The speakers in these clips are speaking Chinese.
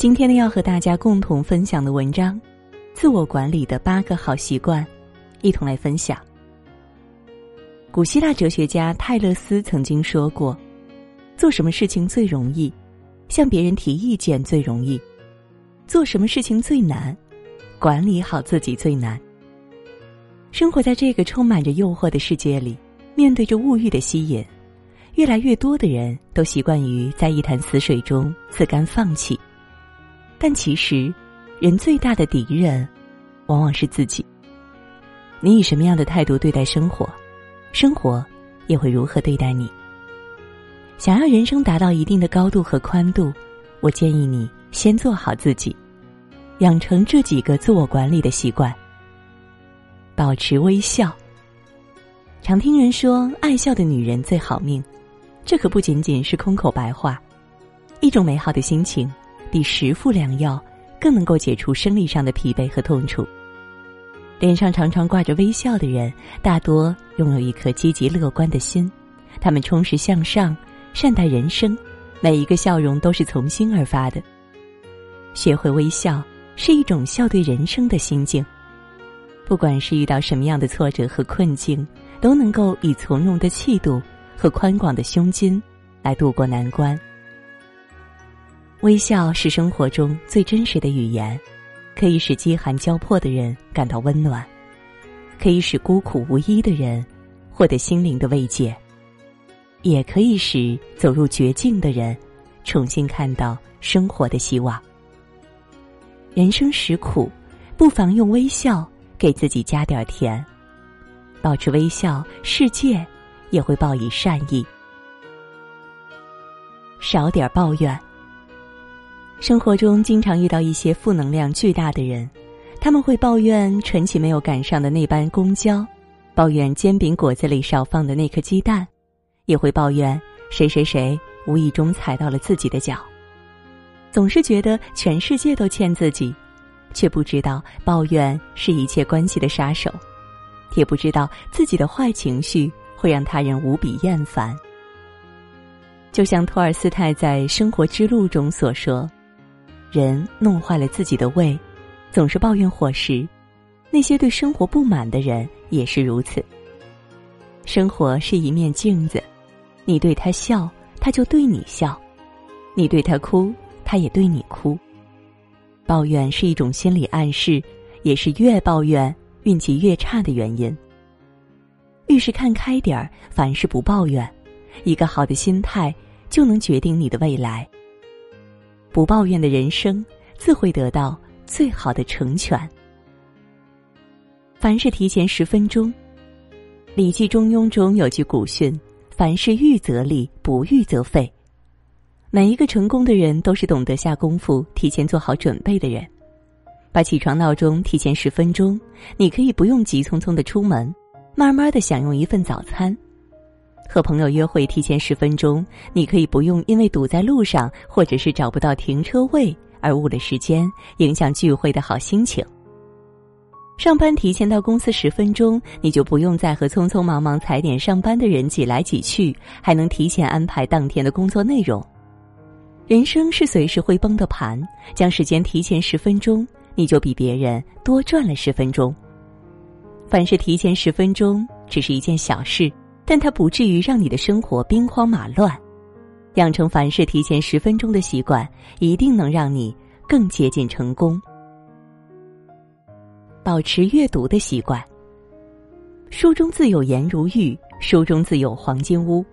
今天呢，要和大家共同分享的文章，《自我管理的八个好习惯》，一同来分享。古希腊哲学家泰勒斯曾经说过：“做什么事情最容易？向别人提意见最容易。做什么事情最难？管理好自己最难。”生活在这个充满着诱惑的世界里，面对着物欲的吸引，越来越多的人都习惯于在一潭死水中自甘放弃。但其实，人最大的敌人，往往是自己。你以什么样的态度对待生活，生活也会如何对待你。想要人生达到一定的高度和宽度，我建议你先做好自己，养成这几个自我管理的习惯。保持微笑。常听人说，爱笑的女人最好命，这可不仅仅是空口白话，一种美好的心情。比十副良药更能够解除生理上的疲惫和痛楚。脸上常常挂着微笑的人，大多拥有一颗积极乐观的心，他们充实向上，善待人生，每一个笑容都是从心而发的。学会微笑是一种笑对人生的心境，不管是遇到什么样的挫折和困境，都能够以从容的气度和宽广的胸襟来度过难关。微笑是生活中最真实的语言，可以使饥寒交迫的人感到温暖，可以使孤苦无依的人获得心灵的慰藉，也可以使走入绝境的人重新看到生活的希望。人生实苦，不妨用微笑给自己加点甜，保持微笑，世界也会报以善意。少点抱怨。生活中经常遇到一些负能量巨大的人，他们会抱怨晨起没有赶上的那班公交，抱怨煎饼果子里少放的那颗鸡蛋，也会抱怨谁谁谁无意中踩到了自己的脚。总是觉得全世界都欠自己，却不知道抱怨是一切关系的杀手，也不知道自己的坏情绪会让他人无比厌烦。就像托尔斯泰在《生活之路》中所说。人弄坏了自己的胃，总是抱怨伙食；那些对生活不满的人也是如此。生活是一面镜子，你对他笑，他就对你笑；你对他哭，他也对你哭。抱怨是一种心理暗示，也是越抱怨运气越差的原因。遇事看开点儿，凡事不抱怨，一个好的心态就能决定你的未来。不抱怨的人生，自会得到最好的成全。凡事提前十分钟，《礼记·中庸》中有句古训：“凡事预则立，不预则废。”每一个成功的人都是懂得下功夫、提前做好准备的人。把起床闹钟提前十分钟，你可以不用急匆匆的出门，慢慢的享用一份早餐。和朋友约会提前十分钟，你可以不用因为堵在路上或者是找不到停车位而误了时间，影响聚会的好心情。上班提前到公司十分钟，你就不用再和匆匆忙忙踩点上班的人挤来挤去，还能提前安排当天的工作内容。人生是随时会崩的盘，将时间提前十分钟，你就比别人多赚了十分钟。凡事提前十分钟，只是一件小事。但它不至于让你的生活兵荒马乱，养成凡事提前十分钟的习惯，一定能让你更接近成功。保持阅读的习惯。书中自有颜如玉，书中自有黄金屋。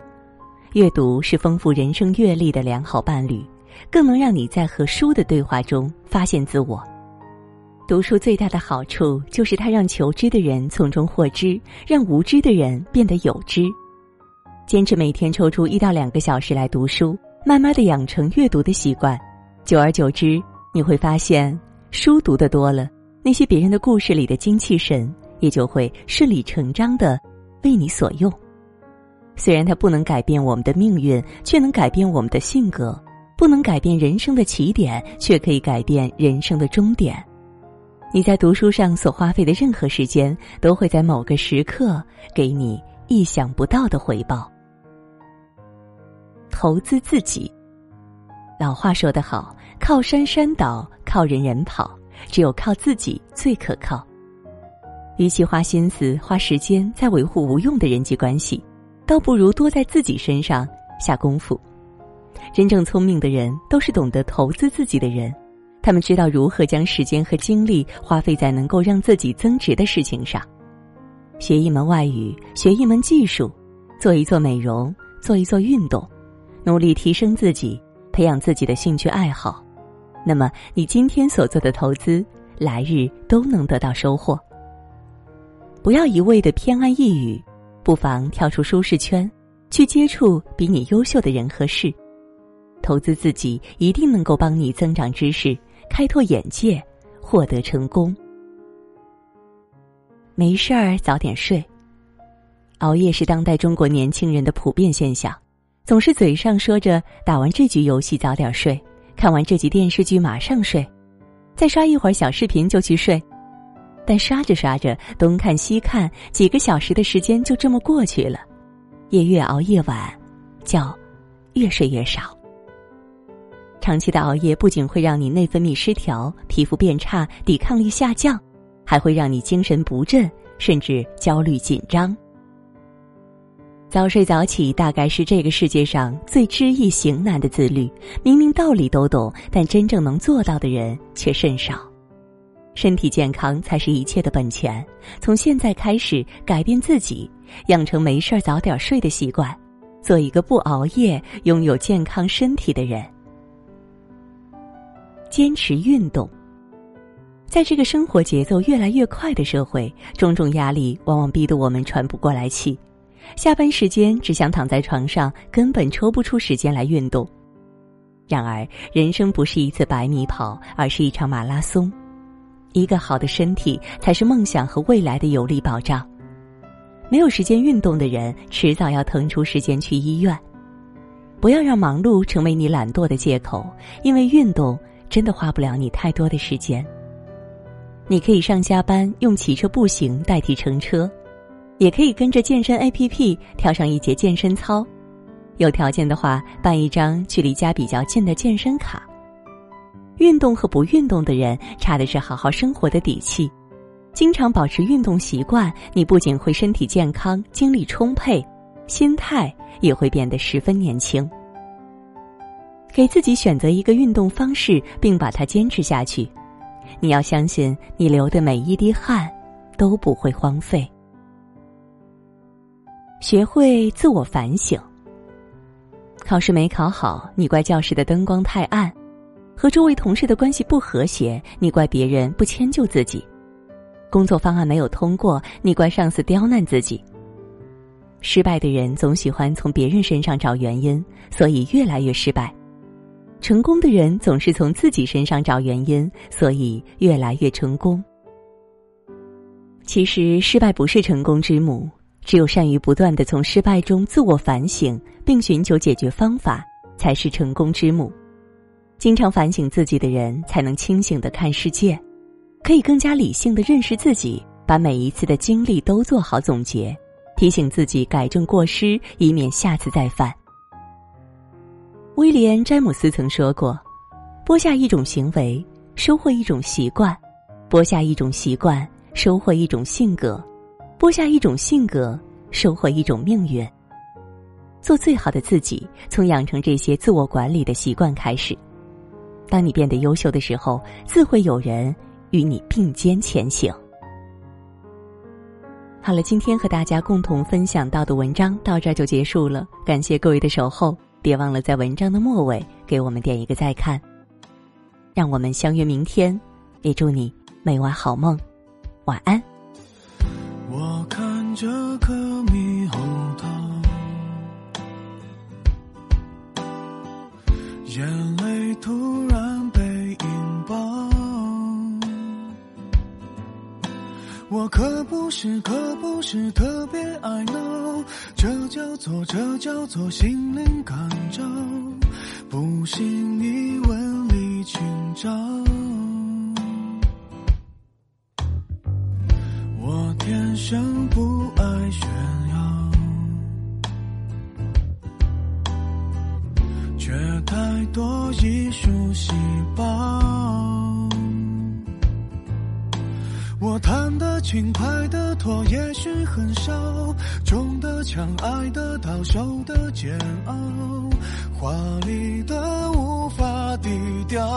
阅读是丰富人生阅历的良好伴侣，更能让你在和书的对话中发现自我。读书最大的好处就是它让求知的人从中获知，让无知的人变得有知。坚持每天抽出一到两个小时来读书，慢慢的养成阅读的习惯，久而久之，你会发现，书读的多了，那些别人的故事里的精气神也就会顺理成章的为你所用。虽然它不能改变我们的命运，却能改变我们的性格；不能改变人生的起点，却可以改变人生的终点。你在读书上所花费的任何时间，都会在某个时刻给你意想不到的回报。投资自己，老话说得好，靠山山倒，靠人人跑，只有靠自己最可靠。与其花心思、花时间在维护无用的人际关系，倒不如多在自己身上下功夫。真正聪明的人都是懂得投资自己的人，他们知道如何将时间和精力花费在能够让自己增值的事情上。学一门外语，学一门技术，做一做美容，做一做运动，努力提升自己，培养自己的兴趣爱好。那么，你今天所做的投资，来日都能得到收获。不要一味的偏安一隅，不妨跳出舒适圈，去接触比你优秀的人和事。投资自己，一定能够帮你增长知识、开拓眼界、获得成功。没事儿早点睡。熬夜是当代中国年轻人的普遍现象，总是嘴上说着打完这局游戏早点睡，看完这集电视剧马上睡，再刷一会儿小视频就去睡。但刷着刷着，东看西看，几个小时的时间就这么过去了，夜越熬夜晚，觉越睡越少。长期的熬夜不仅会让你内分泌失调、皮肤变差、抵抗力下降，还会让你精神不振，甚至焦虑紧张。早睡早起大概是这个世界上最知易行难的自律。明明道理都懂，但真正能做到的人却甚少。身体健康才是一切的本钱。从现在开始改变自己，养成没事儿早点睡的习惯，做一个不熬夜、拥有健康身体的人。坚持运动。在这个生活节奏越来越快的社会，种种压力往往逼得我们喘不过来气。下班时间只想躺在床上，根本抽不出时间来运动。然而，人生不是一次百米跑，而是一场马拉松。一个好的身体才是梦想和未来的有力保障。没有时间运动的人，迟早要腾出时间去医院。不要让忙碌成为你懒惰的借口，因为运动真的花不了你太多的时间。你可以上下班用骑车、步行代替乘车，也可以跟着健身 APP 跳上一节健身操。有条件的话，办一张距离家比较近的健身卡。运动和不运动的人差的是好好生活的底气。经常保持运动习惯，你不仅会身体健康、精力充沛，心态也会变得十分年轻。给自己选择一个运动方式，并把它坚持下去。你要相信，你流的每一滴汗都不会荒废。学会自我反省。考试没考好，你怪教室的灯光太暗。和周围同事的关系不和谐，你怪别人不迁就自己；工作方案没有通过，你怪上司刁难自己。失败的人总喜欢从别人身上找原因，所以越来越失败；成功的人总是从自己身上找原因，所以越来越成功。其实，失败不是成功之母，只有善于不断的从失败中自我反省，并寻求解决方法，才是成功之母。经常反省自己的人，才能清醒的看世界，可以更加理性的认识自己，把每一次的经历都做好总结，提醒自己改正过失，以免下次再犯。威廉·詹姆斯曾说过：“播下一种行为，收获一种习惯；播下一种习惯，收获一种性格；播下一种性格，收获一种命运。”做最好的自己，从养成这些自我管理的习惯开始。当你变得优秀的时候，自会有人与你并肩前行。好了，今天和大家共同分享到的文章到这儿就结束了，感谢各位的守候，别忘了在文章的末尾给我们点一个再看。让我们相约明天，也祝你每晚好梦，晚安。我看着颗猕猴桃，眼泪突然被引爆。我可不是，可不是特别爱闹，叫做，这叫做心灵感召。不信你问李清照。我弹的轻，快的拖，也许很少；中的枪，爱的到，手的煎熬，华丽的无法低调。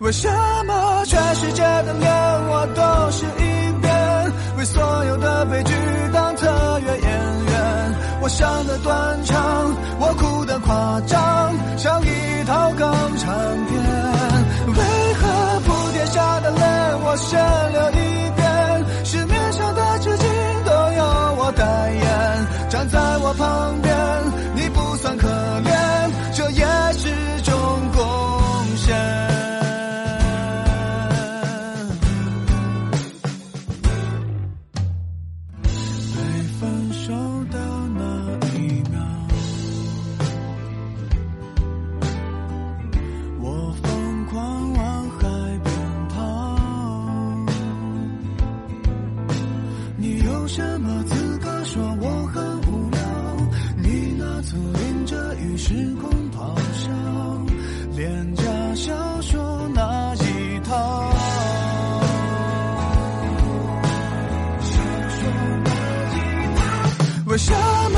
为什么全世界的脸我都是一遍？为所有的悲剧当特约演员？我想的断肠，我哭的夸张，像一掏空唱片。为何蝴蝶下的泪我先流一遍？市面上的纸巾都由我代言，站在我旁边，小说那一套。小说那一套。为什么？